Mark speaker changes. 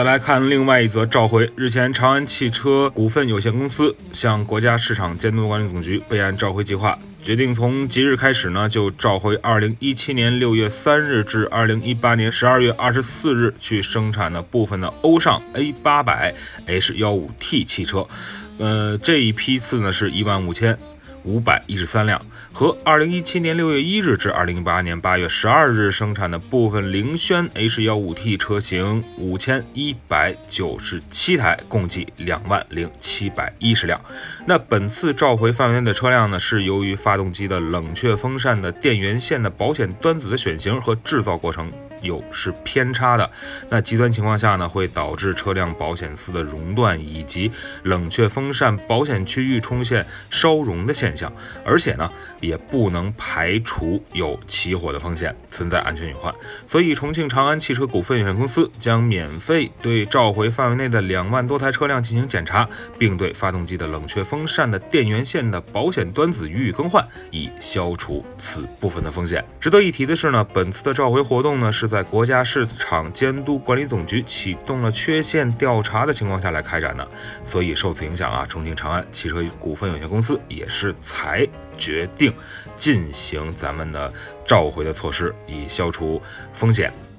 Speaker 1: 再来看另外一则召回。日前，长安汽车股份有限公司向国家市场监督管理总局备案召回计划，决定从即日开始呢，就召回2017年6月3日至2018年12月24日去生产的部分的欧尚 A800 H15T 汽车。呃，这一批次呢是一万五千。五百一十三辆，和二零一七年六月一日至二零一八年八月十二日生产的部分凌轩 H 幺五 T 车型五千一百九十七台，共计两万零七百一十辆。那本次召回范围内的车辆呢，是由于发动机的冷却风扇的电源线的保险端子的选型和制造过程。有是偏差的，那极端情况下呢，会导致车辆保险丝的熔断，以及冷却风扇保险区域出现烧熔的现象，而且呢，也不能排除有起火的风险，存在安全隐患。所以，重庆长安汽车股份有限公司将免费对召回范围内的两万多台车辆进行检查，并对发动机的冷却风扇的电源线的保险端子予以更换，以消除此部分的风险。值得一提的是呢，本次的召回活动呢是。在国家市场监督管理总局启动了缺陷调查的情况下来开展的，所以受此影响啊，重庆长安汽车股份有限公司也是才决定进行咱们的召回的措施，以消除风险。